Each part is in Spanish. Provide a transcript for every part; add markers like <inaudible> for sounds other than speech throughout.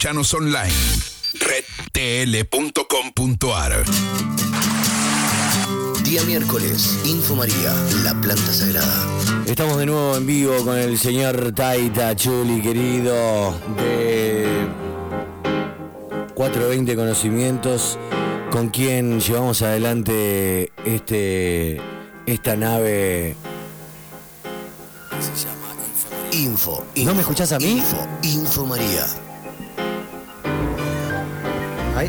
Escuchanos online. redtl.com.ar Día miércoles, Info María, la planta sagrada. Estamos de nuevo en vivo con el señor Taita Chuli, querido, de 420 Conocimientos, con quien llevamos adelante este, esta nave se llama Info, ¿No info, me escuchás a mí? Info, Info María. Ahí,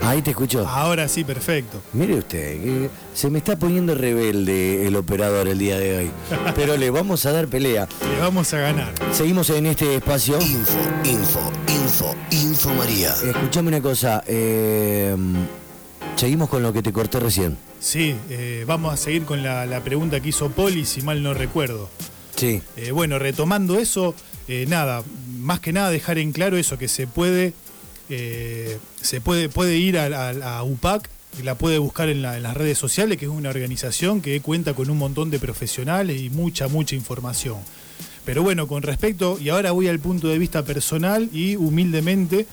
ahí te escucho. Ahora sí, perfecto. Mire usted, que se me está poniendo rebelde el operador el día de hoy, <laughs> pero le vamos a dar pelea. Le vamos a ganar. Seguimos en este espacio. Info, info, info, Info María. Escuchame una cosa, eh, seguimos con lo que te corté recién. Sí, eh, vamos a seguir con la, la pregunta que hizo Poli, si mal no recuerdo. Sí, Eh, bueno, retomando eso, eh, nada, más que nada dejar en claro eso, que se puede, eh, se puede, puede ir a, a- a UPAC, y la puede buscar en, la- en las redes sociales, que es una organización que cuenta con un montón de profesionales y mucha, mucha información. Pero bueno, con respecto, y ahora voy al punto de vista personal y humildemente,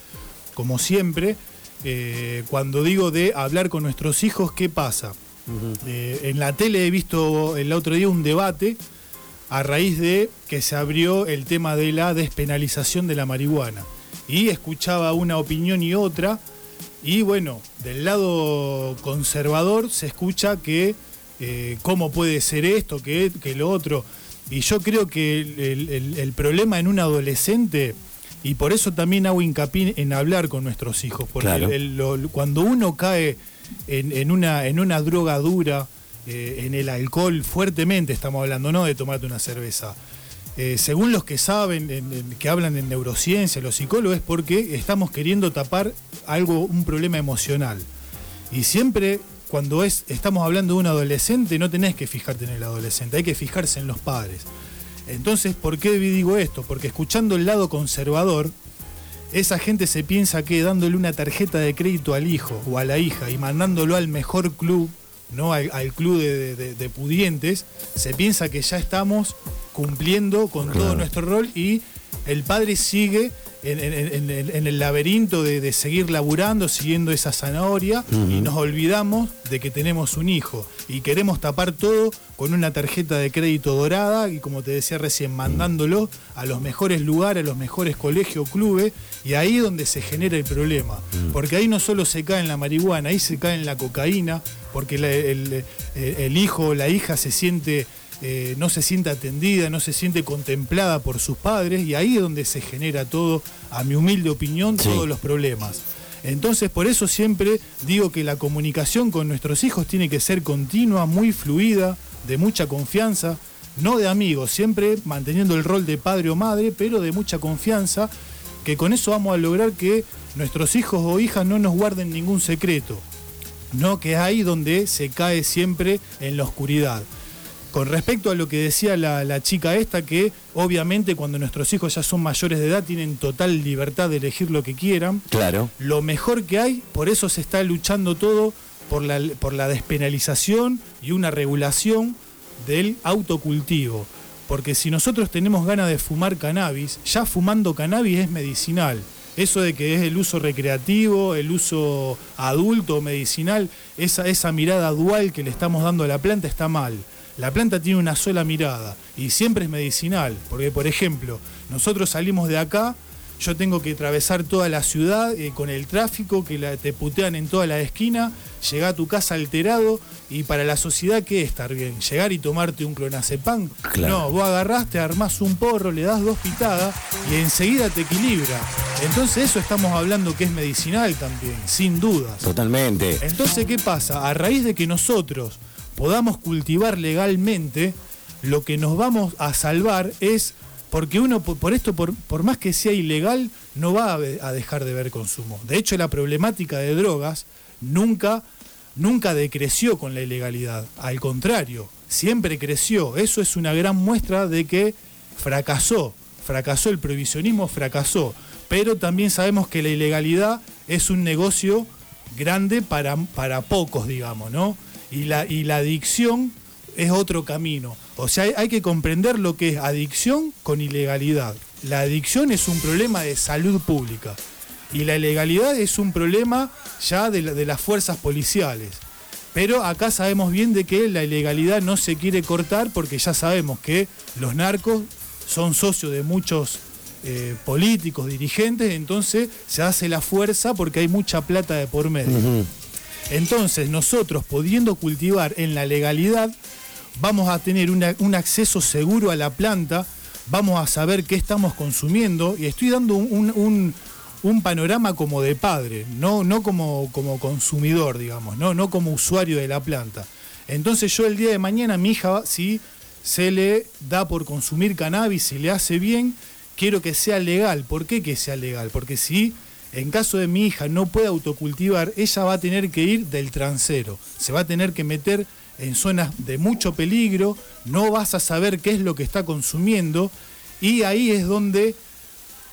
como siempre, eh, cuando digo de hablar con nuestros hijos, ¿qué pasa? Eh, en la tele he visto el otro día un debate a raíz de que se abrió el tema de la despenalización de la marihuana. Y escuchaba una opinión y otra, y bueno, del lado conservador se escucha que eh, cómo puede ser esto, que, que lo otro. Y yo creo que el, el- el- el problema en un adolescente, y por eso también hago hincapié en hablar con nuestros hijos, porque Claro. el- lo- cuando uno cae en, en una, en una droga dura, eh, en el alcohol fuertemente, estamos hablando, no de tomarte una cerveza. Eh, según los que saben, en- en- que hablan en neurociencia, los psicólogos, es porque estamos queriendo tapar algo, un problema emocional. Y siempre, cuando es, estamos hablando de un adolescente, no tenés que fijarte en el adolescente, hay que fijarse en los padres. Entonces, ¿por qué digo esto? Porque escuchando el lado conservador, esa gente se piensa que dándole una tarjeta de crédito al hijo o a la hija y mandándolo al mejor club, no al, club de pudientes, se piensa que ya estamos cumpliendo con todo nuestro rol y el padre sigue en, en- en- en- en el laberinto de, de seguir laburando, siguiendo esa zanahoria y nos olvidamos de que tenemos un hijo y queremos tapar todo con una tarjeta de crédito dorada y como te decía recién, mandándolo a los mejores lugares, a los mejores colegios, clubes y ahí es donde se genera el problema. Porque ahí no solo se cae en la marihuana, ahí se cae en la cocaína, porque la- el, el- el hijo o la hija se siente eh, no se siente atendida, no se siente contemplada por sus padres y ahí es donde se genera todo, a mi humilde opinión, Sí. todos los problemas. Entonces, por eso siempre digo que la comunicación con nuestros hijos tiene que ser continua, muy fluida, de mucha confianza, no de amigos, siempre manteniendo el rol de padre o madre, pero de mucha confianza, que con eso vamos a lograr que nuestros hijos o hijas no nos guarden ningún secreto, no que es ahí donde se cae siempre en la oscuridad. Con respecto a lo que decía la, la chica esta, que obviamente cuando nuestros hijos ya son mayores de edad tienen total libertad de elegir lo que quieran, claro. lo mejor que hay, por eso se está luchando todo por la, por la despenalización y una regulación del autocultivo. Porque si nosotros tenemos ganas de fumar cannabis, ya fumando cannabis es medicinal. Eso de que es el uso recreativo, el uso adulto, medicinal, esa, esa mirada dual que le estamos dando a la planta está mal. La planta tiene una sola mirada y siempre es medicinal. Porque, por ejemplo, nosotros salimos de acá, yo tengo que atravesar toda la ciudad eh, con el tráfico, que la- te putean en toda la esquina, llegar a tu casa alterado y para la sociedad, ¿qué es estar bien? ¿Llegar y tomarte un clonazepam? Claro. No, vos agarrás, te armás un porro, le das dos pitadas y enseguida te equilibra. Entonces eso estamos hablando que es medicinal también, sin dudas. Totalmente. Entonces, ¿qué pasa? A raíz de que nosotros podamos cultivar legalmente, lo que nos vamos a salvar es, porque uno, por, esto, por, por más que sea ilegal, no va a, a dejar de ver consumo. De hecho, la problemática de drogas nunca, nunca decreció con la ilegalidad. Al contrario, siempre creció. Eso es una gran muestra de que fracasó. Fracasó el prohibicionismo, fracasó. Pero también sabemos que la ilegalidad es un negocio grande para, para pocos, digamos, ¿no? Y la, y la adicción es otro camino. O sea, hay, que comprender lo que es adicción con ilegalidad. La adicción es un problema de salud pública y la ilegalidad es un problema ya de, de las fuerzas policiales. Pero acá sabemos bien de que la ilegalidad no se quiere cortar porque ya sabemos que los narcos son socios de muchos eh, políticos, dirigentes, entonces se hace la fuerza porque hay mucha plata de por medio. Entonces nosotros pudiendo cultivar en la legalidad, vamos a tener un acceso seguro a la planta, vamos a saber qué estamos consumiendo y estoy dando un, un- un- panorama como de padre, no, no como, como consumidor, digamos, no, no como usuario de la planta. Entonces yo el día de mañana, mi hija, si se le da por consumir cannabis, si le hace bien, quiero que sea legal. ¿Por qué que sea legal? Porque si en caso de mi hija no puede autocultivar, ella va a tener que ir del transero, se va a tener que meter en zonas de mucho peligro, no vas a saber qué es lo que está consumiendo y ahí es donde,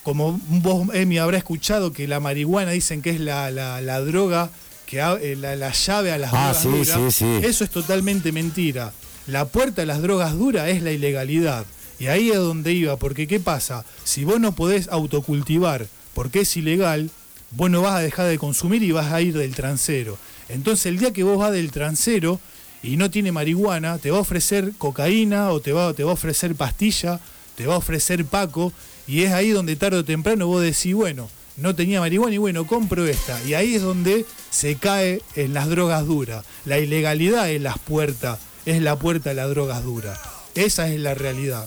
como vos, Emi, habrá escuchado que la marihuana dicen que es la, la- la droga, que eh, la, la llave a las Ah, drogas sí, duras, sí, sí. eso es totalmente mentira. La puerta a las drogas duras es la ilegalidad. Y ahí es donde iba, porque ¿qué pasa? Si vos no podés autocultivar porque es ilegal, vos no vas a dejar de consumir y vas a ir del transero. Entonces el día que vos vas del transero y no tiene marihuana, te va a ofrecer cocaína o te va, te va a ofrecer pastilla, te va a ofrecer paco, y es ahí donde tarde o temprano vos decís, bueno, no tenía marihuana y bueno, compro esta. Y ahí es donde se cae en las drogas duras. La ilegalidad es las puertas, es la puerta a las drogas duras. Esa es la realidad.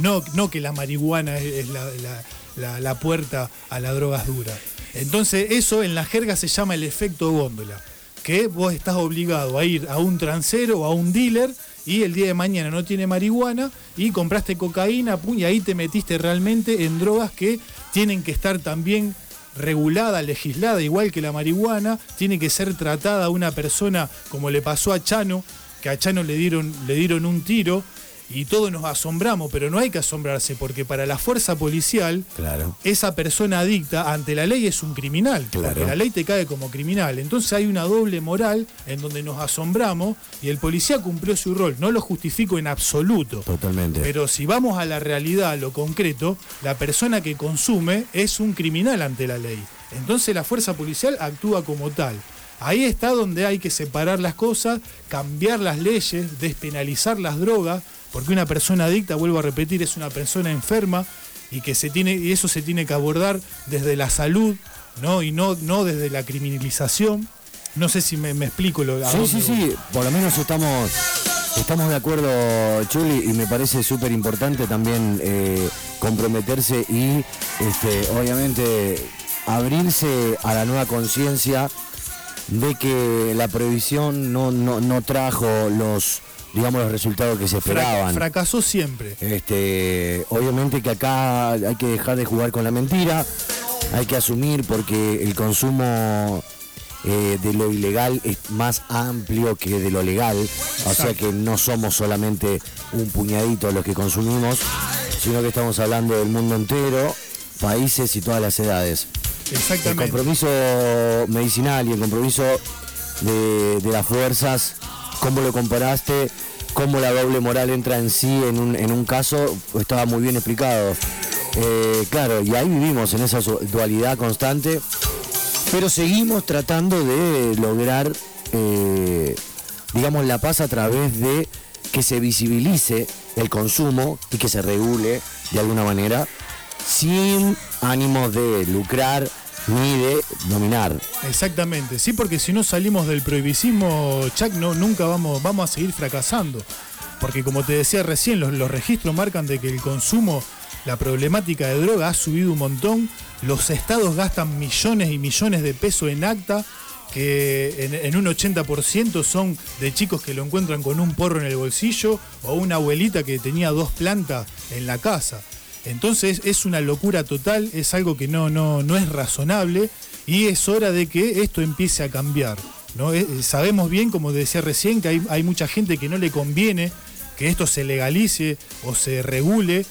No, no que la marihuana es, la- la- la puerta a las drogas duras. Entonces eso en la jerga se llama el efecto góndola, que vos estás obligado a ir a un transero o a un dealer y el día de mañana no tiene marihuana y compraste cocaína y ahí te metiste realmente en drogas que tienen que estar también regulada, legislada, igual que la marihuana, tiene que ser tratada a una persona como le pasó a Chano, que a Chano le dieron, le dieron un tiro y todos nos asombramos, pero no hay que asombrarse porque para la fuerza policial Claro. esa persona adicta ante la ley es un criminal, Claro. porque la ley te cae como criminal. Entonces hay una doble moral en donde nos asombramos y el policía cumplió su rol. No lo justifico en absoluto. Totalmente. Pero si vamos a la realidad, a lo concreto, la persona que consume es un criminal ante la ley. Entonces la fuerza policial actúa como tal. Ahí está donde hay que separar las cosas, cambiar las leyes, despenalizar las drogas, porque una persona adicta, vuelvo a repetir, es una persona enferma y que se tiene y eso se tiene que abordar desde la salud, ¿no? Y no, no desde la criminalización. No sé si me, me explico lo Sí, sí, voy. sí, por lo menos estamos, estamos de acuerdo, Chuli, y me parece súper importante también eh, comprometerse y, este, obviamente, abrirse a la nueva conciencia de que la prohibición no, no, no trajo los, digamos, los resultados que se esperaban. fracasó siempre. Este, obviamente que acá hay que dejar de jugar con la mentira, hay que asumir porque el consumo eh, de lo ilegal es más amplio que de lo legal, o sea que no somos solamente un puñadito los que consumimos, sino que estamos hablando del mundo entero, países y todas las edades. El compromiso medicinal y el compromiso de, de las fuerzas, ¿cómo lo comparaste? ¿Cómo la doble moral entra en sí en un, en un caso? Estaba muy bien explicado. Eh, claro, y ahí vivimos en esa dualidad constante, pero seguimos tratando de lograr, eh, digamos, la paz a través de que se visibilice el consumo y que se regule de alguna manera sin ánimos de lucrar ni de dominar. Exactamente, sí, porque si no salimos del prohibicismo, Chuck, nunca vamos, vamos a seguir fracasando. Porque como te decía recién, los, los registros marcan de que el consumo, la problemática de droga ha subido un montón. Los estados gastan millones y millones de pesos en acta, que en, en un 80% son de chicos que lo encuentran con un porro en el bolsillo o una abuelita que tenía dos plantas en la casa. Entonces es una locura total, es algo que no, no, no es razonable y es hora de que esto empiece a cambiar. ¿no? Eh, eh, sabemos bien, como decía recién, que hay, hay mucha gente que no le conviene que esto se legalice o se regule,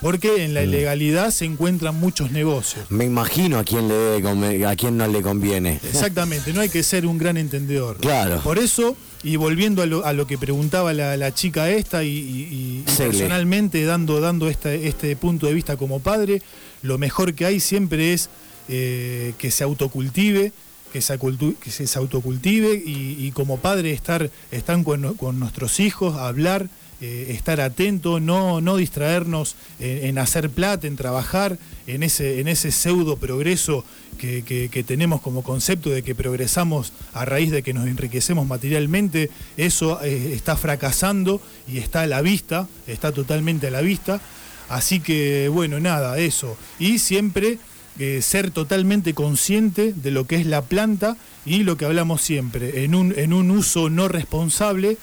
porque en la ilegalidad se encuentran muchos negocios. Me imagino a quién le debe a quién no le conviene. Exactamente, no hay que ser un gran entendedor. <laughs> Claro. Por eso Y volviendo a lo, a lo que preguntaba la, la chica esta y, y- y Cele. personalmente dando, dando este, este punto de vista como padre, lo mejor que hay siempre es eh, que se autocultive, que se, que se autocultive y, y como padre estar, estar con, con nuestros hijos, hablar, eh, estar atento, no, no distraernos en, hacer plata, en trabajar, en ese, en ese pseudo progreso que, que- tenemos como concepto de que progresamos a raíz de que nos enriquecemos materialmente, eso eh, está fracasando y está a la vista, está totalmente a la vista. Así que bueno, nada, eso. Y siempre eh, ser totalmente consciente de lo que es la planta y lo que hablamos siempre. En un, en un uso no responsable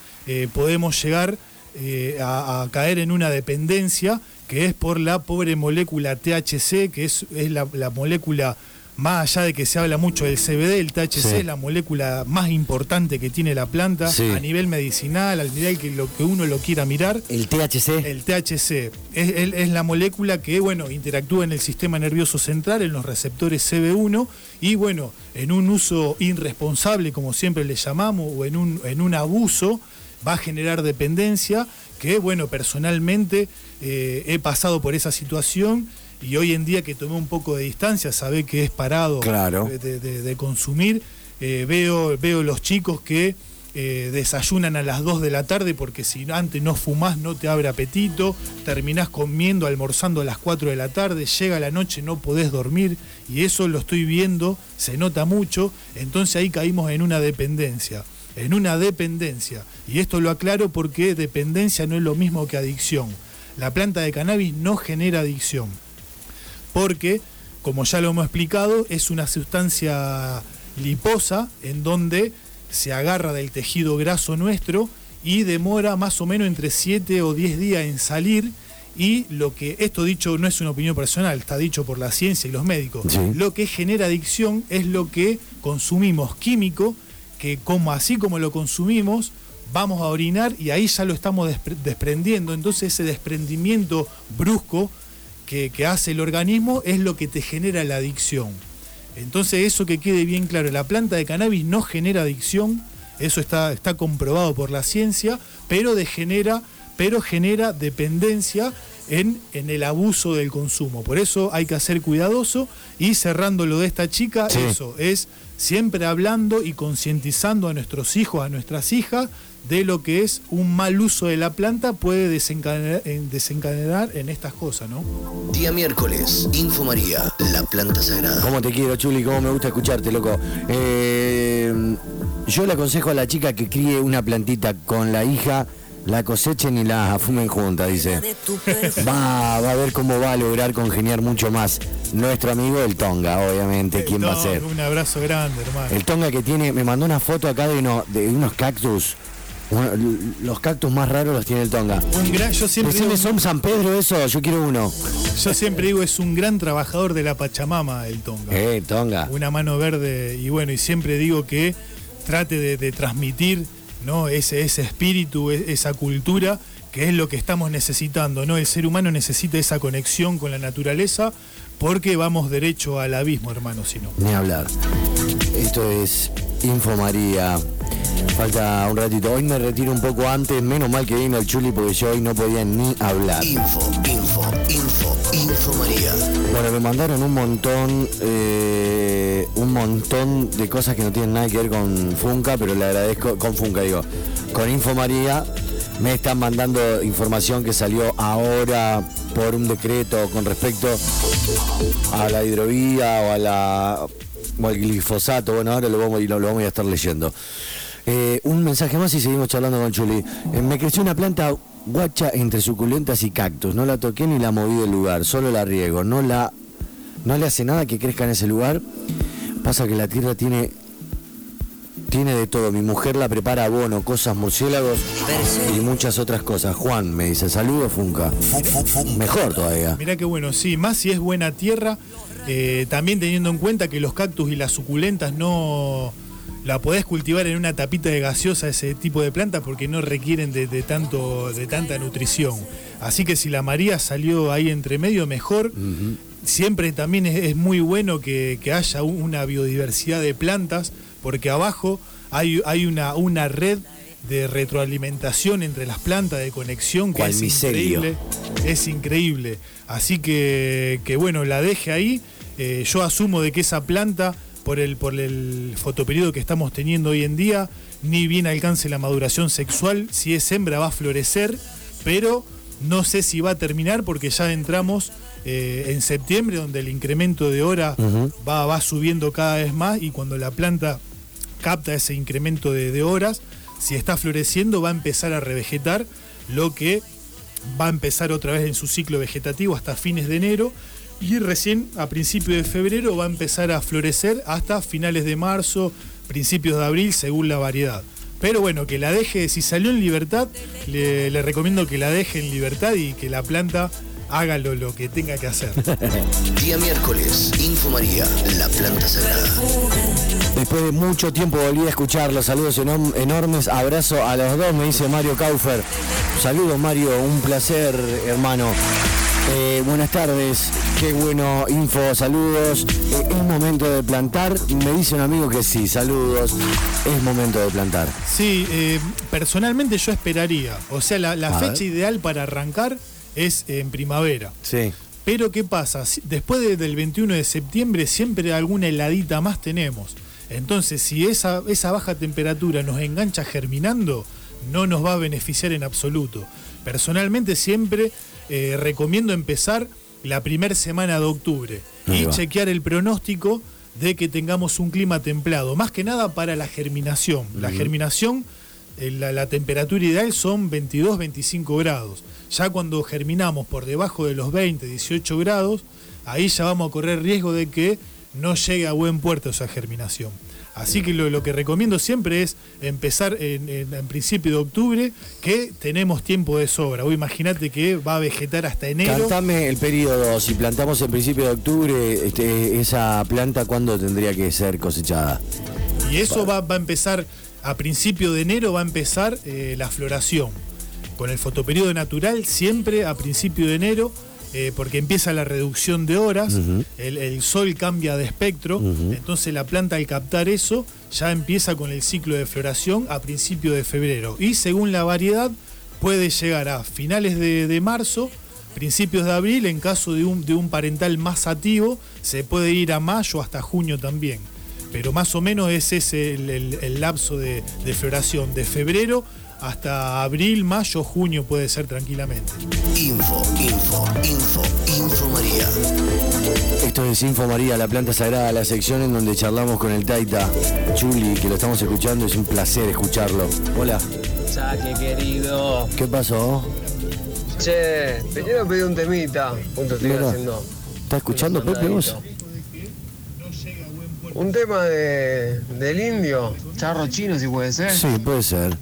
podemos llegar eh, a, a caer en una dependencia que es por la pobre molécula THC, que es, es la, la molécula, más allá de que se habla mucho del CBD, el THC Sí. es la molécula más importante que tiene la planta Sí. a nivel medicinal, al nivel que, lo que uno lo quiera mirar. El THC. El THC es, es- es la molécula que bueno, interactúa en el sistema nervioso central, en los receptores CB1, y bueno, en un uso irresponsable, como siempre le llamamos, o en un, en un abuso, va a generar dependencia, que bueno, personalmente eh, he pasado por esa situación. Y hoy en día que tomé un poco de distancia, sabe que es parado Claro. de, de- de consumir, eh, veo, veo los chicos que eh, desayunan a las 2 de la tarde porque si antes no fumás no te abre apetito, terminás comiendo, almorzando a las 4 de la tarde, llega la noche, no podés dormir y eso lo estoy viendo, se nota mucho, entonces ahí caímos en una dependencia, en una dependencia. Y esto lo aclaro porque dependencia no es lo mismo que adicción. La planta de cannabis no genera adicción porque, como ya lo hemos explicado, es una sustancia liposa en donde se agarra del tejido graso nuestro y demora más o menos entre 7 o 10 días en salir. Y lo que, esto dicho no es una opinión personal, está dicho por la ciencia y los médicos. Sí. Lo que genera adicción es lo que consumimos químico, que como así como lo consumimos, vamos a orinar y ahí ya lo estamos despre- desprendiendo. Entonces ese desprendimiento brusco que, que hace el organismo es lo que te genera la adicción. Entonces eso que quede bien claro, la planta de cannabis no genera adicción, eso está, está comprobado por la ciencia, pero, de genera, pero genera dependencia en, en el abuso del consumo. Por eso hay que ser cuidadoso y cerrando lo de esta chica, Sí. eso es siempre hablando y concientizando a nuestros hijos, a nuestras hijas, de lo que es un mal uso de la planta puede desencadenar en, desencadenar en estas cosas, ¿no? Día miércoles, Info María, la planta sagrada. ¿Cómo te quiero, Chuli? ¿Cómo me gusta escucharte, loco? Eh, yo le aconsejo a la chica que críe una plantita con la hija, la cosechen y la fumen juntas, dice. Va, va a ver cómo va a lograr congeniar mucho más. Nuestro amigo el Tonga, obviamente, ¿quién va a ser? Un abrazo grande, hermano. El Tonga que tiene, me mandó una foto acá de, uno- de unos cactus. Uno- los cactus más raros los tiene el Tonga. Un gran, yo siempre digo, ¿son San Pedro eso? Yo quiero uno. yo siempre digo es un gran trabajador de la Pachamama el Tonga. Eh, Tonga. Una mano verde y bueno, y siempre digo que trate de, de transmitir ¿no? ese, ese espíritu, e- esa cultura, que es lo que estamos necesitando, ¿no? El ser humano necesita esa conexión con la naturaleza porque vamos derecho al abismo, hermano, si no. Ni hablar. Esto es Info María. Falta un ratito. Hoy me retiro un poco antes. Menos mal que vino el Chuli porque yo hoy no podía ni hablar. Info, info, info, Info María. Bueno, me mandaron un montón, eh, un montón de cosas que no tienen nada que ver con Funca, pero le agradezco, con Funca digo, con Info María. Me están mandando información que salió ahora por un decreto con respecto a la hidrovía o a la o al glifosato. Bueno, ahora lo vamos, lo, lo vamos a estar leyendo. Eh, un mensaje más y seguimos charlando con Chuli. Eh, me creció una planta guacha entre suculentas y cactus. No la toqué ni la moví del lugar, solo la riego. No la no le hace nada que crezca en ese lugar. Pasa que la tierra tiene tiene de todo. Mi mujer la prepara abono, cosas murciélagos y muchas otras cosas. Juan me dice, saludos Funca. Mejor todavía. Mirá qué bueno, sí, más si es buena tierra, eh, también teniendo en cuenta que los cactus y las suculentas no la podés cultivar en una tapita de gaseosa ese tipo de plantas porque no requieren de, de tanto de tanta nutrición. Así que si la María salió ahí entre medio, mejor. Siempre también es, es muy bueno que, que haya un- una biodiversidad de plantas, porque abajo hay, hay una, una red de retroalimentación entre las plantas, de conexión, que es increíble. Es increíble. Así que, que bueno, la deje ahí. Eh, yo asumo de que esa planta, por el, por el fotoperiodo que estamos teniendo hoy en día, ni bien alcance la maduración sexual. Si es hembra va a florecer, pero no sé si va a terminar porque ya entramos eh, en septiembre, donde el incremento de hora va subiendo cada vez más y cuando la planta capta ese incremento de, horas, si está floreciendo va a empezar a revegetar, lo que va a empezar otra vez en su ciclo vegetativo hasta fines de enero y recién a principios de febrero va a empezar a florecer hasta finales de marzo, principios de abril, según la variedad. Pero bueno, que la deje, si salió en libertad, le, recomiendo que la deje en libertad y que la planta haga lo, que tenga que hacer. <laughs> Día miércoles, Info María, la planta sagrada. Después de mucho tiempo volví a escucharlos. Saludos enorm- enormes. Abrazo a los dos, me dice Mario Kaufer. Saludos, Mario. Un placer, hermano. Eh, buenas tardes. Qué bueno, info. Saludos. Eh, ¿Es momento de plantar? Me dice un amigo que sí. Saludos. Es momento de plantar. Sí, eh, personalmente yo esperaría. O sea, la, fecha ver. ideal para arrancar es en primavera. Sí. Pero ¿qué pasa? Después de- del 21 de septiembre siempre alguna heladita más tenemos. Entonces, si esa, esa baja temperatura nos engancha germinando, no nos va a beneficiar en absoluto. Personalmente siempre eh, recomiendo empezar la primera semana de octubre Ahí y va. chequear el pronóstico de que tengamos un clima templado, más que nada para la germinación. La germinación, eh, la, la temperatura ideal son 22-25 grados. Ya cuando germinamos por debajo de los 20, 18 grados, ahí ya vamos a correr riesgo de que no llegue a buen puerto esa germinación. Así que lo, lo que recomiendo siempre es empezar en, en- en principio de octubre, que tenemos tiempo de sobra. Vos Imagínate que va a vegetar hasta enero. Cantame el periodo. Si plantamos en principio de octubre, este, esa planta, ¿cuándo tendría que ser cosechada? Y eso va, va a empezar, a principio de enero va a empezar eh, la floración. Con el fotoperiodo natural, siempre a principio de enero, eh, porque empieza la reducción de horas, el, el sol cambia de espectro, entonces la planta al captar eso ya empieza con el ciclo de floración a principio de febrero. Y según la variedad, puede llegar a finales de, de marzo, principios de abril, en caso de un, de un parental más activo, se puede ir a mayo hasta junio también. Pero más o menos ese es el, el- el lapso de, de floración, de febrero hasta abril, mayo, junio puede ser tranquilamente. Info, info, info, Info María. Esto es Info María, la planta sagrada, la sección en donde charlamos con el Taita Chuli, que lo estamos escuchando, es un placer escucharlo. Hola, Saque querido. ¿qué pasó? Che, te quiero pedir un temita. Punto estoy Mira. haciendo. ¿Estás escuchando, Pepe, vos? Un tema de, del indio, charro chino si puede ser. Sí, puede ser.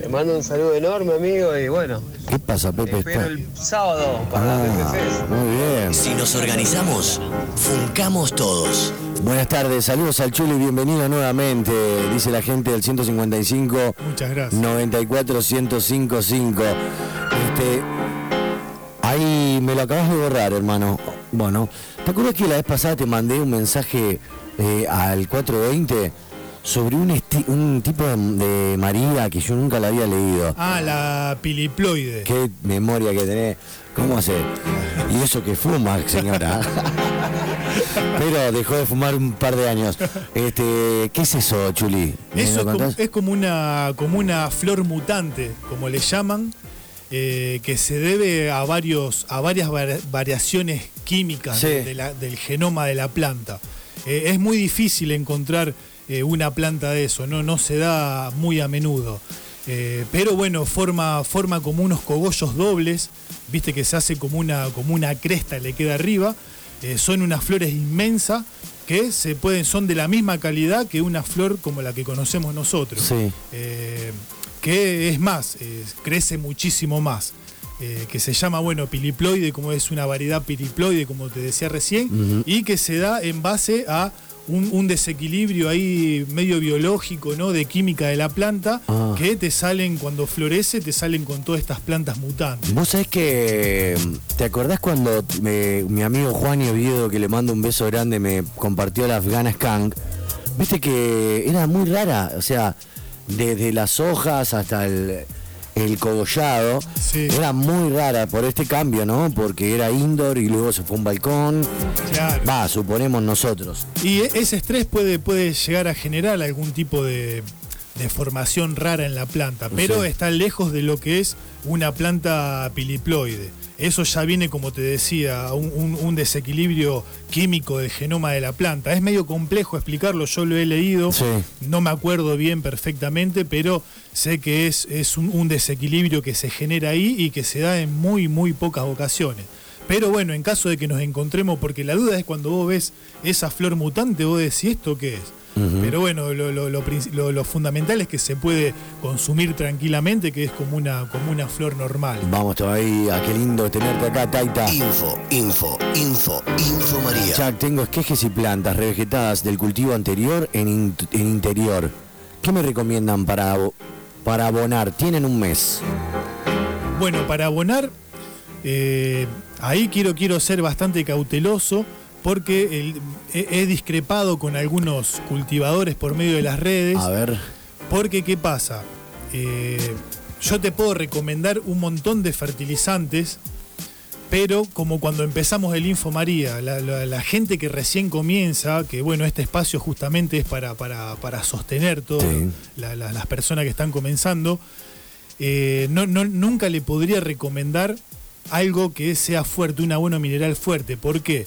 Te mando un saludo enorme amigo y bueno, ¿Qué pasa, Pepe? espero Está- el sábado para la Ah, Fest. muy bien. Si nos organizamos, funcamos todos. Buenas tardes, saludos al Chuli, bienvenido nuevamente, dice la gente del 155 Muchas gracias. 94 1055. Este, ahí me lo acabas de borrar, hermano. Bueno, ¿te acuerdas que la vez pasada te mandé un mensaje eh, al 420 sobre un, esti- un tipo de, de María que yo nunca la había leído? Ah, la piliploide. Qué memoria que tenés. ¿Cómo hace? Y eso que fuma, señora. <laughs> Pero dejó de fumar un par de años. Este, ¿qué es eso, Chuli? ¿Me Eso es como, es como una, como una flor mutante, como le llaman, eh, que se debe a, varios, a varias var- variaciones químicas Sí. de- de la- del genoma de la planta. Eh, es muy difícil encontrar eh, una planta de eso, no, no se da muy a menudo. Eh, pero bueno, forma, forma como unos cogollos dobles, viste que se hace como una, como una cresta, le queda arriba. Eh, son unas flores inmensas que se pueden, son de la misma calidad que una flor como la que conocemos nosotros. Sí. Eh, que es más, crece muchísimo más. que se llama, bueno, piliploide, como es una variedad piliploide, como te decía recién, y que se da en base a un, un desequilibrio ahí medio biológico, ¿no? De química de la planta, Ah. que te salen, cuando florece, te salen con todas estas plantas mutantes. Vos sabés que. ¿Te acordás cuando me- mi amigo Juan y Oviedo, que le mando un beso grande, me compartió la Afghana Skunk? Viste que era muy rara, o sea, desde las hojas hasta el, el cogollado, Sí. era muy rara por este cambio, ¿no? Porque era indoor y luego se fue a un balcón. Claro. Va, suponemos nosotros. Y ese estrés puede, puede llegar a generar algún tipo de, de formación rara en la planta, pero Sí. está lejos de lo que es una planta piliploide. Eso ya viene, como te decía, un, un- un desequilibrio químico del genoma de la planta. Es medio complejo explicarlo, yo lo he leído, Sí. no me acuerdo bien perfectamente, pero sé que es, es un, un desequilibrio que se genera ahí y que se da en muy, muy pocas ocasiones. Pero bueno, en caso de que nos encontremos, porque la duda es cuando vos ves esa flor mutante, vos decís, ¿esto qué es? Pero bueno, lo, lo- lo princi- lo- lo fundamental es que se puede consumir tranquilamente, que es como una, como una flor normal. Vamos todavía, qué lindo tenerte acá, Taita. Info, info, info, info María. Chuck, tengo esquejes y plantas revegetadas del cultivo anterior en, in- en interior. ¿Qué me recomiendan para, para abonar? Tienen un mes. Bueno, para abonar, eh, ahí quiero, quiero ser bastante cauteloso porque el- he, he discrepado con algunos cultivadores por medio de las redes. A ver. Porque, ¿qué pasa? Eh, yo te puedo recomendar un montón de fertilizantes, pero como cuando empezamos el Info María, la, la- la gente que recién comienza, que bueno, este espacio justamente es para, para, para sostener todo, Sí. la- la- las personas que están comenzando, eh, no, no- nunca le podría recomendar algo que sea fuerte, un abono mineral fuerte. ¿Por qué? Porque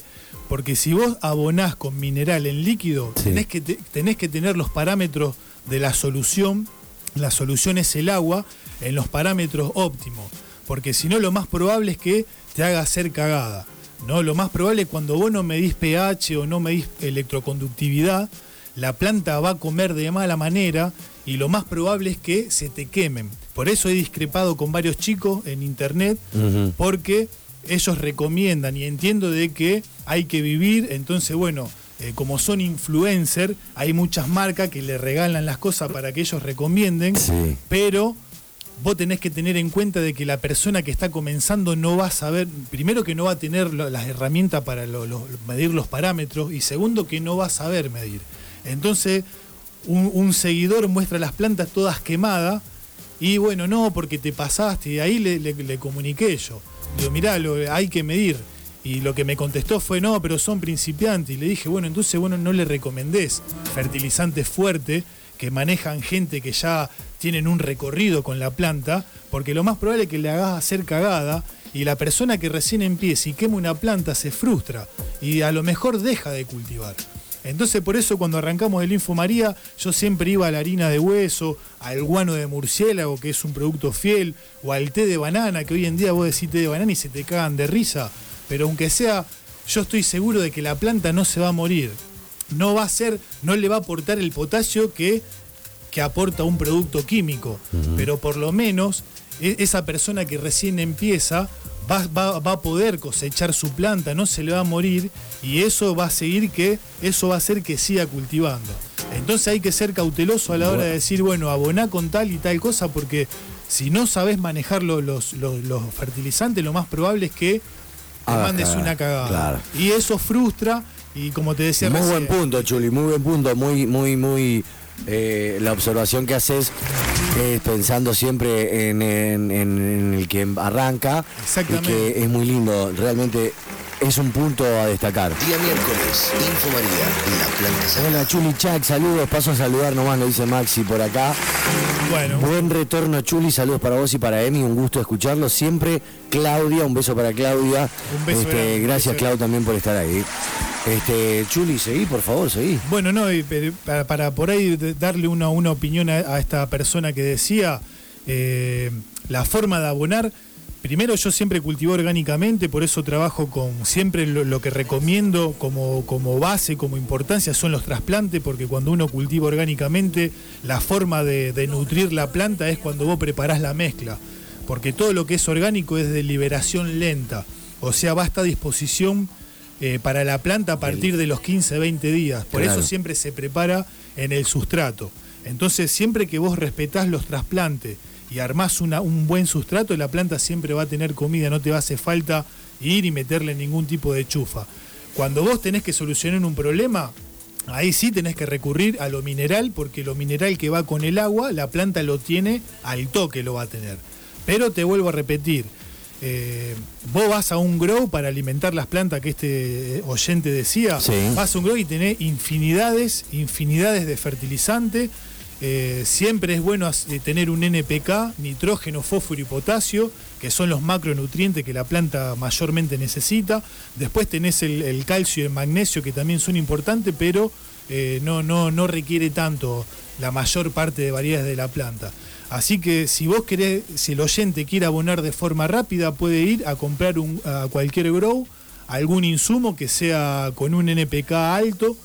si vos abonás con mineral en líquido, Sí. tenés, que te- tenés que tener los parámetros de la solución, la solución es el agua, en los parámetros óptimos. Porque si no, lo más probable es que te haga hacer cagada. ¿no? Lo más probable es cuando vos no medís pH o no medís electroconductividad, la planta va a comer de mala manera y lo más probable es que se te quemen. Por eso he discrepado con varios chicos en internet, porque ellos recomiendan y entiendo de que hay que vivir, entonces bueno, eh, como son influencer, hay muchas marcas que le regalan las cosas para que ellos recomienden, Sí. pero vos tenés que tener en cuenta de que la persona que está comenzando no va a saber, primero que no va a tener las herramientas para lo- lo- medir los parámetros y segundo que no va a saber medir. Entonces, un, un seguidor muestra las plantas todas quemadas y bueno, no, porque te pasaste y ahí le, le- le comuniqué yo. Digo, mirá, lo, hay que medir. Y lo que me contestó fue, no, pero son principiantes. Y le dije, bueno, entonces, bueno, no le recomendés fertilizantes fuertes que manejan gente que ya tienen un recorrido con la planta, porque lo más probable es que le hagas hacer cagada y la persona que recién empieza y quema una planta se frustra y a lo mejor deja de cultivar. Entonces por eso cuando arrancamos el Info María, yo siempre iba a la harina de hueso, al guano de murciélago, que es un producto fiel, o al té de banana, que hoy en día vos decís té de banana y se te cagan de risa. Pero aunque sea, yo estoy seguro de que la planta no se va a morir. No va a ser, no le va a aportar el potasio que, que aporta un producto químico. Pero por lo menos e- esa persona que recién empieza va, va- va a poder cosechar su planta, no se le va a morir y eso va a seguir que, eso va a hacer que siga cultivando. Entonces hay que ser cauteloso a la hora de decir, bueno, aboná con tal y tal cosa, porque si no sabes manejar lo- los, los- los fertilizantes, lo más probable es que te Hagas mandes una cagada. claro. Y eso frustra, y como te decía Muy recién, buen punto, Chuli, muy buen punto, muy, muy, muy. Eh, la observación que haces es pensando siempre en, en- en- en el que arranca. Y que es muy lindo, realmente es un punto a destacar. Día miércoles, Info María, la planta. Hola Chuli Chac, saludos, paso a saludar nomás, lo dice Maxi por acá. Bueno, Buen retorno Chuli, saludos para vos y para Emi, un gusto escucharlo siempre. Claudia, un beso para Claudia. Un beso Este, grande, gracias beso Clau también por estar ahí. Este, Chuli, seguí, por favor, seguí. Bueno, no, para, para por ahí darle una, una opinión a, a esta persona que decía, eh, la forma de abonar, primero yo siempre cultivo orgánicamente, por eso trabajo con, siempre lo, lo que recomiendo como, como base, como importancia son los trasplantes, porque cuando uno cultiva orgánicamente, la forma de, de nutrir la planta es cuando vos preparás la mezcla, porque todo lo que es orgánico es de liberación lenta, o sea, va a estar a disposición eh, para la planta a partir de los 15, 20 días. Por Claro. eso siempre se prepara en el sustrato. Entonces, siempre que vos respetás los trasplantes y armás una- un buen sustrato, la planta siempre va a tener comida, no te va a hacer falta ir y meterle ningún tipo de chufa. Cuando vos tenés que solucionar un problema, ahí sí tenés que recurrir a lo mineral, porque lo mineral que va con el agua, la planta lo tiene al toque, lo va a tener. Pero te vuelvo a repetir, eh, vos vas a un grow para alimentar las plantas que este oyente decía, Sí. vas a un grow y tenés infinidades, infinidades de fertilizante. Eh, siempre es bueno eh, tener un NPK, nitrógeno, fósforo y potasio, que son los macronutrientes que la planta mayormente necesita. Después tenés el, calcio y el magnesio, que también son importantes, pero eh, no, no, no requiere tanto la mayor parte de variedades de la planta. Así que si vos querés, si el oyente quiere abonar de forma rápida, puede ir a comprar a cualquier grow algún insumo que sea con un NPK alto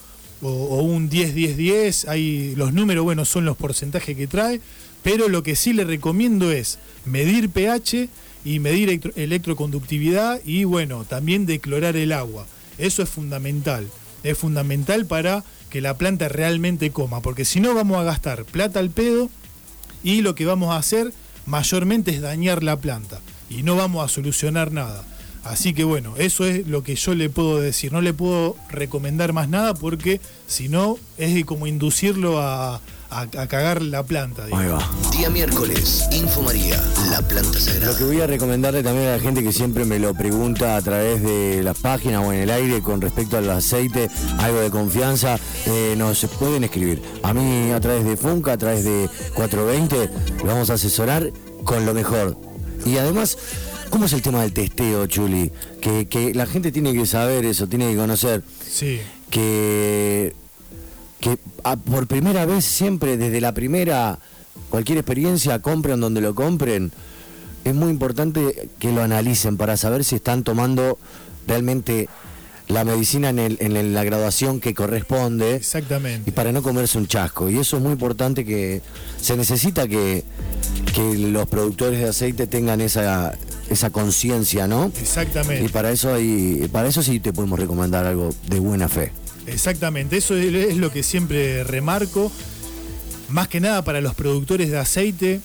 o, un 10-10-10. Hay, los números, bueno, son los porcentajes que trae, pero lo que sí le recomiendo es medir pH y medir electro- electroconductividad y, bueno, también declorar el agua. Eso es fundamental. Es fundamental para que la planta realmente coma, porque si no vamos a gastar plata al pedo y lo que vamos a hacer mayormente es dañar la planta y no vamos a solucionar nada. Así que bueno, eso es lo que yo le puedo decir. No le puedo recomendar más nada porque si no es como inducirlo a, a- a cagar la planta. digamos. Ahí va. Día miércoles, Info María, la planta Lo sagrada. que voy a recomendarle también a la gente que siempre me lo pregunta a través de las páginas o en el aire con respecto al aceite, algo de confianza, eh, nos pueden escribir. A mí a través de Funca, a través de 420, lo vamos a asesorar con lo mejor. Y además, ¿cómo es el tema del testeo, Chuli? Que, que la gente tiene que saber eso, tiene que conocer Sí, que, que a- por primera vez, siempre desde la primera, cualquier experiencia, compren donde lo compren, es muy importante que lo analicen para saber si están tomando realmente la medicina en, el- en el- la graduación que corresponde y exactamente. para no comerse un chasco. Y eso es muy importante que se necesita que, que los productores de aceite tengan esa, esa conciencia, ¿no? Y Exactamente. para eso hay, para eso sí te podemos recomendar algo de buena fe. Exactamente, eso es es lo que siempre remarco, más que nada para los productores de aceite,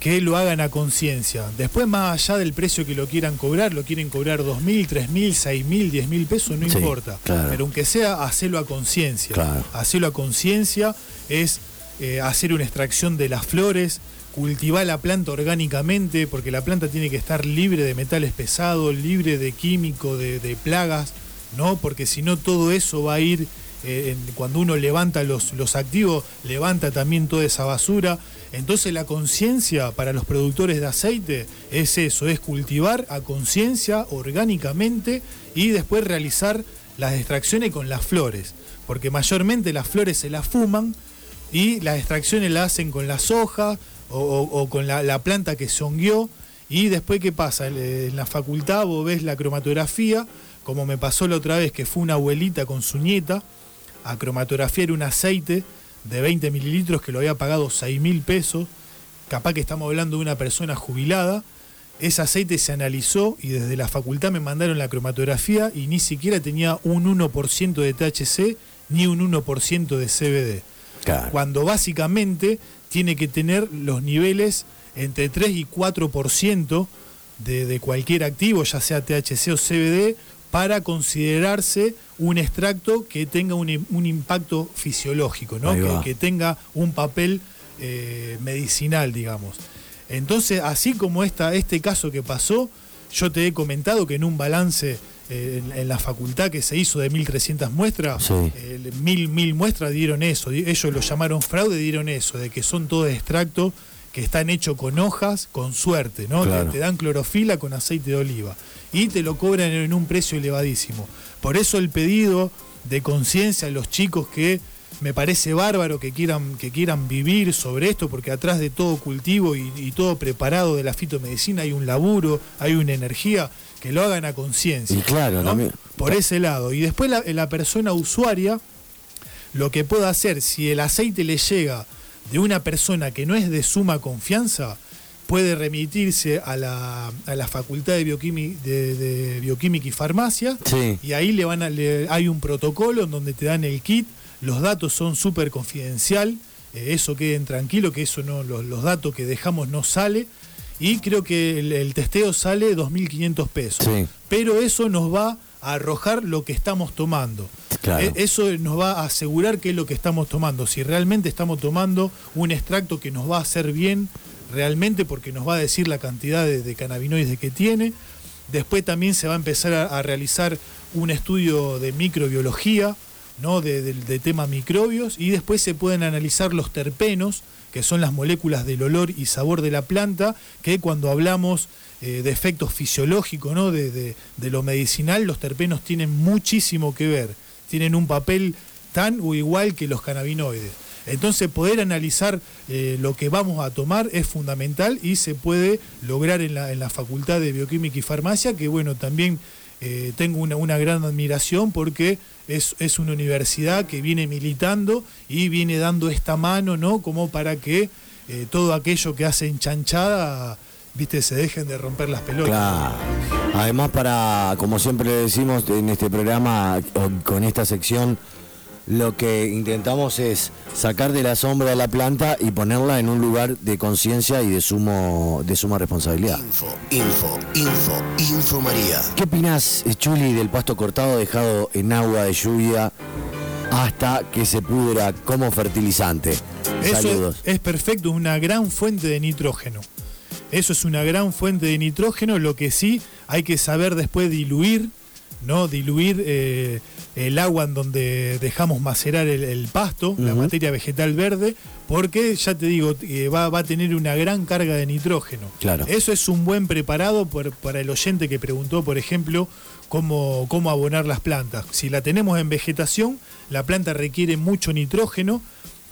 que lo hagan a conciencia. Después, más allá del precio que lo quieran cobrar, lo quieren cobrar 2.000, 3.000, 6.000, 10.000 pesos, no Sí, importa. claro. Pero aunque sea, hacerlo a conciencia. Claro. Hacerlo a conciencia es eh, hacer una extracción de las flores, cultivar la planta orgánicamente, porque la planta tiene que estar libre de metales pesados, libre de químicos, de, plagas, ¿no? Porque si no todo eso va a ir, eh, cuando uno levanta los, los activos, levanta también toda esa basura. Entonces la conciencia para los productores de aceite es eso, es cultivar a conciencia orgánicamente y después realizar las extracciones con las flores, porque mayormente las flores se las fuman y las extracciones las hacen con las hojas o, con la, la planta que se hongueó. Y después, ¿qué pasa? En la facultad vos ves la cromatografía, como me pasó la otra vez, que fue una abuelita con su nieta a cromatografiar un aceite de 20 mililitros que lo había pagado 6 mil pesos. Capaz que estamos hablando de una persona jubilada. Ese aceite se analizó y desde la facultad me mandaron la cromatografía y ni siquiera tenía un 1% de THC ni un 1% de CBD Claro. cuando básicamente tiene que tener los niveles entre 3 y 4% de, de cualquier activo, ya sea THC o CBD, para considerarse un extracto que tenga un, im- un impacto fisiológico, ¿no? Que tenga un papel eh, medicinal, digamos. Entonces, así como esta, este caso que pasó, yo te he comentado que en un balance eh, en, en la facultad que se hizo de 1.300 muestras, Sí. eh, mil, mil muestras dieron eso. Ellos lo llamaron fraude, dieron eso, de que son todos extractos que están hechos con hojas, con suerte, ¿no? Claro. Que te dan clorofila con aceite de oliva. Y te lo cobran en un precio elevadísimo. Por eso el pedido de conciencia a los chicos que me parece bárbaro que quieran, que quieran vivir sobre esto, porque atrás de todo cultivo y, y todo preparado de la fitomedicina hay un laburo, hay una energía, que lo hagan a conciencia. Y claro, ¿no? también. Por ese lado. Y después la, la persona usuaria, lo que pueda hacer, si el aceite le llega de una persona que no es de suma confianza, puede remitirse a la, a la Facultad de, Bioquimi- de- de Bioquímica y Farmacia Sí. y ahí le van a, le- hay un protocolo en donde te dan el kit, los datos son súper confidencial, eh, eso queden tranquilo, que eso no, los, los datos que dejamos no sale, y creo que el, el testeo sale 2.500 pesos. Sí. Pero eso nos va a arrojar lo que estamos tomando. Claro. E- Eso nos va a asegurar qué es lo que estamos tomando. Si realmente estamos tomando un extracto que nos va a hacer bien realmente porque nos va a decir la cantidad de, de cannabinoides que tiene. Después también se va a empezar a, a realizar un estudio de microbiología, ¿no? de, de- de tema microbios, y después se pueden analizar los terpenos, que son las moléculas del olor y sabor de la planta, que cuando hablamos eh, de efectos fisiológicos, ¿no? de, de- lo medicinal, los terpenos tienen muchísimo que ver, tienen un papel tan o igual que los cannabinoides. Entonces poder analizar eh, lo que vamos a tomar es fundamental y se puede lograr en la, en la Facultad de Bioquímica y Farmacia, que bueno, también eh, tengo una, una gran admiración porque es, es una universidad que viene militando y viene dando esta mano, ¿no? Como para que eh, todo aquello que hacen chanchada, viste, se dejen de romper las pelotas. Claro. Además, para, como siempre decimos en este programa, con esta sección, lo que intentamos es sacar de la sombra a la planta y ponerla en un lugar de conciencia y de sumo de suma responsabilidad. Info, info, info, info María. ¿Qué opinas, Chuli, del pasto cortado dejado en agua de lluvia hasta que se pudra como fertilizante? Eso Saludos. es, es perfecto, es una gran fuente de nitrógeno. Eso es una gran fuente de nitrógeno, lo que sí hay que saber después diluir, ¿no? Diluir eh, el agua en donde dejamos macerar el, el pasto, la materia vegetal verde, porque ya te digo, eh, va, va a tener una gran carga de nitrógeno. Claro. Eso es un buen preparado por- para el oyente que preguntó, por ejemplo, cómo, cómo abonar las plantas. Si la tenemos en vegetación, la planta requiere mucho nitrógeno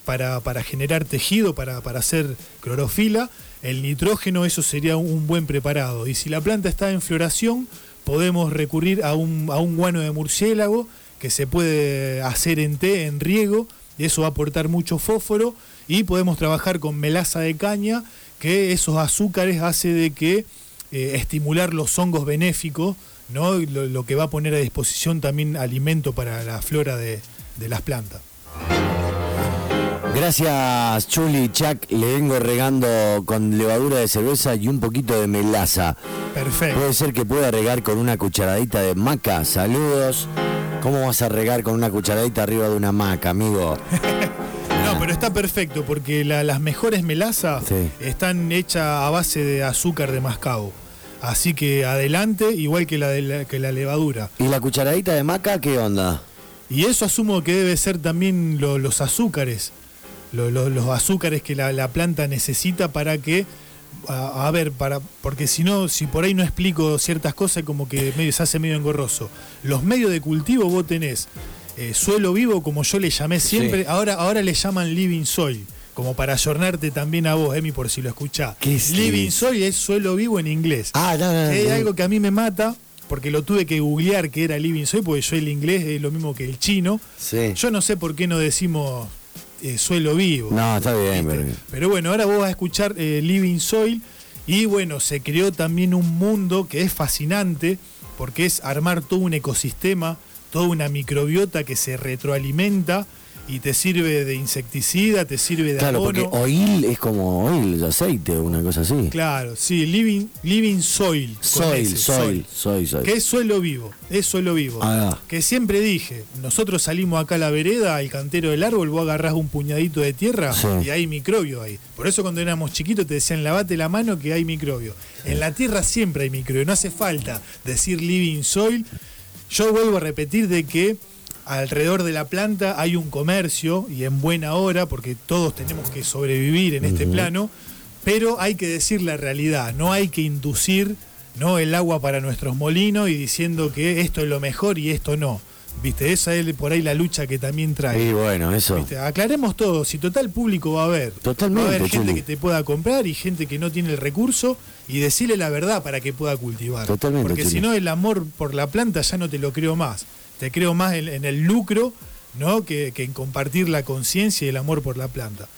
para, para generar tejido, para, para hacer clorofila. El nitrógeno, eso sería un buen preparado. Y si la planta está en floración, podemos recurrir a un, a un guano de murciélago que se puede hacer en té, en riego, y eso va a aportar mucho fósforo. Y podemos trabajar con melaza de caña, que esos azúcares hace de que eh, estimular los hongos benéficos, ¿no? lo, lo que va a poner a disposición también alimento para la flora de, de las plantas. Gracias, Chuli. Chuck, le vengo regando con levadura de cerveza y un poquito de melaza. Perfecto. Puede ser que pueda regar con una cucharadita de maca. Saludos. ¿Cómo vas a regar con una cucharadita arriba de una maca, amigo? <laughs> No, pero está perfecto porque la- las mejores melazas Sí. están hechas a base de azúcar de mascabo. Así que adelante, igual que la, de la- que la levadura. ¿Y la cucharadita de maca qué onda? Y eso asumo que debe ser también lo- los azúcares, lo- lo- los azúcares que la, la planta necesita para que, a, a ver, para porque si no, si por ahí no explico ciertas cosas, como que medio, se hace medio engorroso. Los medios de cultivo vos tenés eh, suelo vivo, como yo le llamé siempre, Sí. ahora, ahora le llaman living soil. Como para ayornarte también a vos, Emi, por si lo escuchás. ¿Qué es living living? soil es suelo vivo en inglés. Ah, no, no, no. Es algo que a mí me mata, porque lo tuve que googlear que era living soil, porque yo el inglés es lo mismo que el chino. Sí. Yo no sé por qué no decimos eh, suelo vivo. No, está bien, pero... Pero bueno, ahora vos vas a escuchar eh, Living Soil y bueno, se creó también un mundo que es fascinante porque es armar todo un ecosistema, toda una microbiota que se retroalimenta y te sirve de insecticida, te sirve de Claro, porque oil es como oil, aceite, una cosa así. Claro, sí, Living, living Soil. Soil, S, soil. Que es suelo vivo, es suelo vivo. Ah. Que siempre dije, nosotros salimos acá a la vereda, al cantero del árbol, vos agarrás un puñadito de tierra Sí. y hay microbio ahí. Por eso cuando éramos chiquitos te decían, lavate la mano que hay microbio. En la tierra siempre hay microbio, no hace falta decir living soil. Yo vuelvo a repetir de que alrededor de la planta hay un comercio y en buena hora, porque todos tenemos que sobrevivir en este plano, pero hay que decir la realidad, no hay que inducir ¿no? el agua para nuestros molinos y diciendo que esto es lo mejor y esto no. ¿Viste? Esa es por ahí la lucha que también trae. Y bueno, eso. ¿Viste? Aclaremos todo, si total público va a haber. Totalmente, Va a haber gente que te pueda comprar y gente que no tiene el recurso y decirle la verdad para que pueda cultivar. Totalmente, Porque si no, el amor por la planta ya no te lo creo más. Te creo más en, en el lucro ¿no? que, que en compartir la conciencia y el amor por la planta.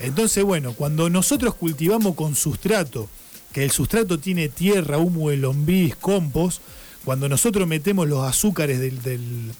Entonces, bueno, cuando nosotros cultivamos con sustrato, que el sustrato tiene tierra, humo de lombriz, compost, cuando nosotros metemos los azúcares del, del-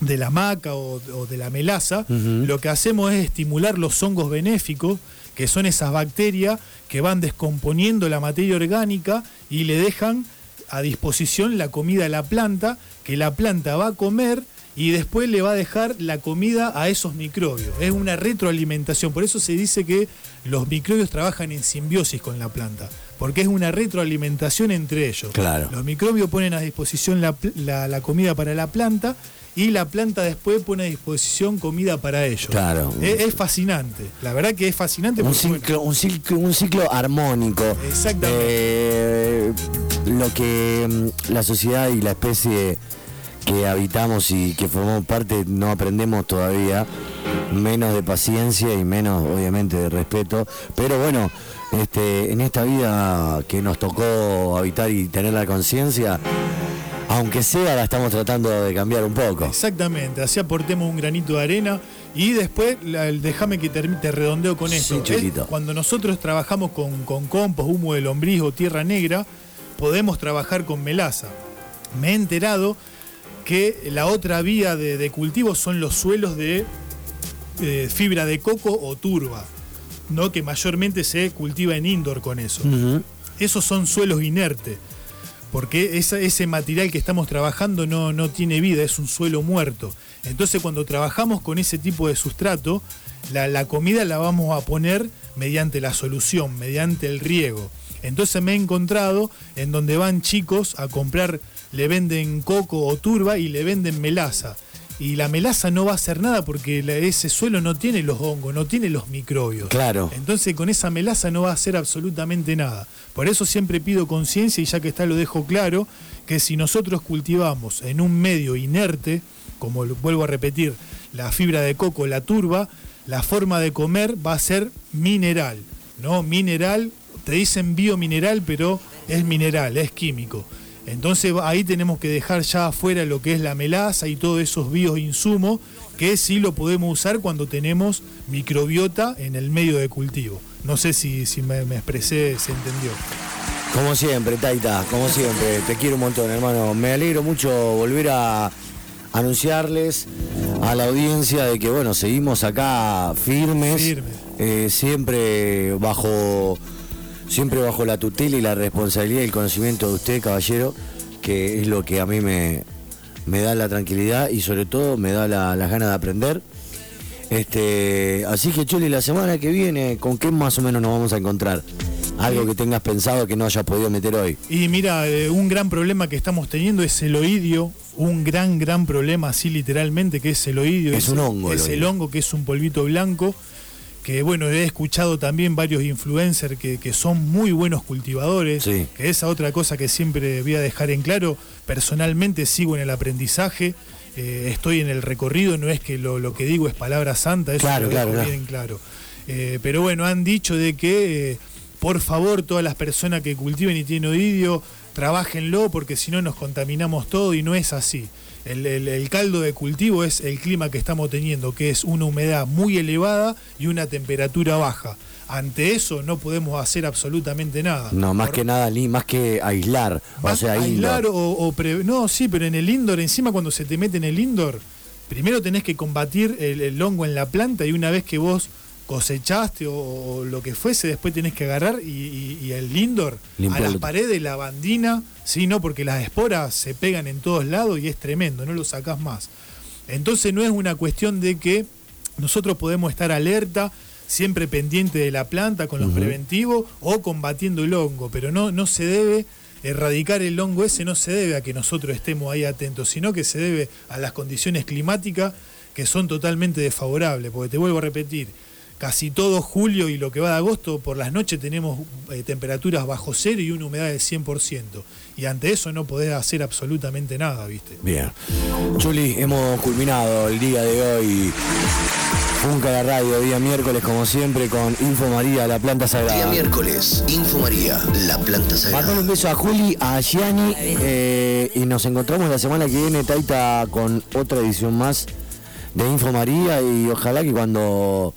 de la maca o, o de la melaza, lo que hacemos es estimular los hongos benéficos, que son esas bacterias que van descomponiendo la materia orgánica y le dejan a disposición la comida a la planta, que la planta va a comer y después le va a dejar la comida a esos microbios. Es una retroalimentación, por eso se dice que los microbios trabajan en simbiosis con la planta, porque es una retroalimentación entre ellos. Claro. Los microbios ponen a disposición la, la- la comida para la planta y la planta después pone a disposición comida para ellos. Claro. Es, es fascinante, la verdad que es fascinante. Un bueno, ciclo, un ciclo, un ciclo armónico. Exactamente. Eh, lo que mm, la sociedad y la especie que habitamos y que formamos parte no aprendemos todavía, menos de paciencia y menos obviamente de respeto. Pero bueno, este, en esta vida que nos tocó habitar y tener la conciencia, aunque sea la estamos tratando de cambiar un poco. Exactamente, así aportemos un granito de arena y después déjame que te redondeo con Sí, esto. Es Cuando nosotros trabajamos con, con compost, humo de lombriz o tierra negra, podemos trabajar con melaza. Me he enterado que la otra vía de, de cultivo son los suelos de eh, fibra de coco o turba, ¿no? que mayormente se cultiva en indoor con eso. Esos son suelos inertes, porque esa- ese material que estamos trabajando no, no tiene vida, es un suelo muerto. Entonces cuando trabajamos con ese tipo de sustrato, la, la comida la vamos a poner mediante la solución, mediante el riego. Entonces me he encontrado en donde van chicos a comprar, le venden coco o turba y le venden melaza. Y la melaza no va a hacer nada porque ese suelo no tiene los hongos, no tiene los microbios. Claro. Entonces con esa melaza no va a hacer absolutamente nada. Por eso siempre pido conciencia y ya que está lo dejo claro, que si nosotros cultivamos en un medio inerte, como vuelvo a repetir, la fibra de coco, la turba, la forma de comer va a ser mineral, ¿no? Mineral, te dicen biomineral, pero es mineral, es químico. Entonces ahí tenemos que dejar ya afuera lo que es la melaza y todos esos bioinsumos que sí lo podemos usar cuando tenemos microbiota en el medio de cultivo. No sé si, si me, me expresé, se entendió. Como siempre, Taita, como siempre, te quiero un montón, hermano. Me alegro mucho volver a anunciarles a la audiencia de que, bueno, seguimos acá firmes, Firmes. eh, siempre bajo, siempre bajo la tutela y la responsabilidad y el conocimiento de usted, caballero, que es lo que a mí me, me da la tranquilidad y sobre todo me da la- las ganas de aprender. Este, así que Chuli, la semana que viene, ¿con qué más o menos nos vamos a encontrar? Algo que tengas pensado que no hayas podido meter hoy. Y mira, eh, un gran problema que estamos teniendo es el oidio, un gran, gran problema, así literalmente, que es el oidio. Es un hongo Es el hongo que es un polvito blanco, que bueno, he escuchado también varios influencers que, que son muy buenos cultivadores, Sí. que esa otra cosa que siempre voy a dejar en claro, personalmente sigo en el aprendizaje, eh, estoy en el recorrido, no es que lo, lo que digo es palabra santa, eso Claro, lo claro, dejo claro. bien claro. Eh, pero bueno, han dicho de que, eh, por favor, todas las personas que cultiven y tienen oidio, trabajenlo porque si no nos contaminamos todo y no es así. El, el- el caldo de cultivo es el clima que estamos teniendo, que es una humedad muy elevada y una temperatura baja. Ante eso no podemos hacer absolutamente nada. No, más Por- que nada, más que aislar. O sea, aislar indoor. o, o pre- no, sí, pero en el indoor, encima cuando se te mete en el indoor, primero tenés que combatir el, el hongo en la planta y una vez que vos cosechaste o, o lo que fuese, después tenés que agarrar y, y- y el indoor a las paredes, la bandina, sí, no, porque las esporas se pegan en todos lados y es tremendo, no lo sacás más. Entonces no es una cuestión de que nosotros podemos estar alerta, siempre pendiente de la planta con los preventivos o combatiendo el hongo, pero no, no se debe erradicar el hongo ese, no se debe a que nosotros estemos ahí atentos, sino que se debe a las condiciones climáticas que son totalmente desfavorables, porque te vuelvo a repetir, casi todo julio y lo que va de agosto, por las noches tenemos eh, temperaturas bajo cero y una humedad del 100%. Y ante eso no podés hacer absolutamente nada, ¿viste? Bien. Chuli, hemos culminado el día de hoy. Funca la radio, día miércoles, como siempre, con Info María, la planta Día sagrada. miércoles, Info María, la planta sagrada. un beso a Juli, a Gianni eh, y nos encontramos la semana que viene, Taita, con otra edición más de Info María y ojalá que cuando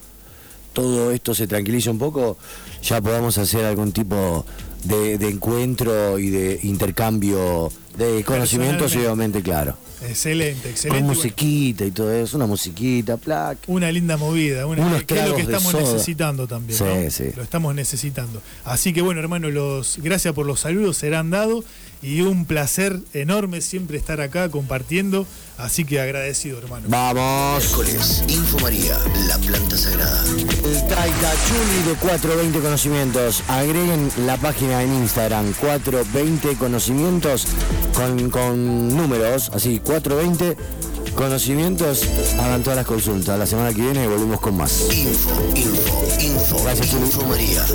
todo esto se tranquilice un poco ya podamos hacer algún tipo de, de encuentro y de intercambio de conocimientos obviamente, claro. Excelente, excelente. Con musiquita y todo eso, una musiquita, placa. una linda movida, una, Unos que es lo que estamos necesitando también. Sí, ¿no? sí. Lo estamos necesitando. Así que bueno, hermano, los gracias por los saludos, serán dados y un placer enorme siempre estar acá compartiendo. Así que agradecido, hermano. Vamos. Miércoles, Info María, la planta sagrada. El Taitachuli de 420 Conocimientos. Agreguen la página en Instagram 420 Conocimientos con, con números, así 420 Conocimientos. Hagan todas las consultas. La semana que viene volvemos con más. Info, info, info. Gracias, Chuli. Info María.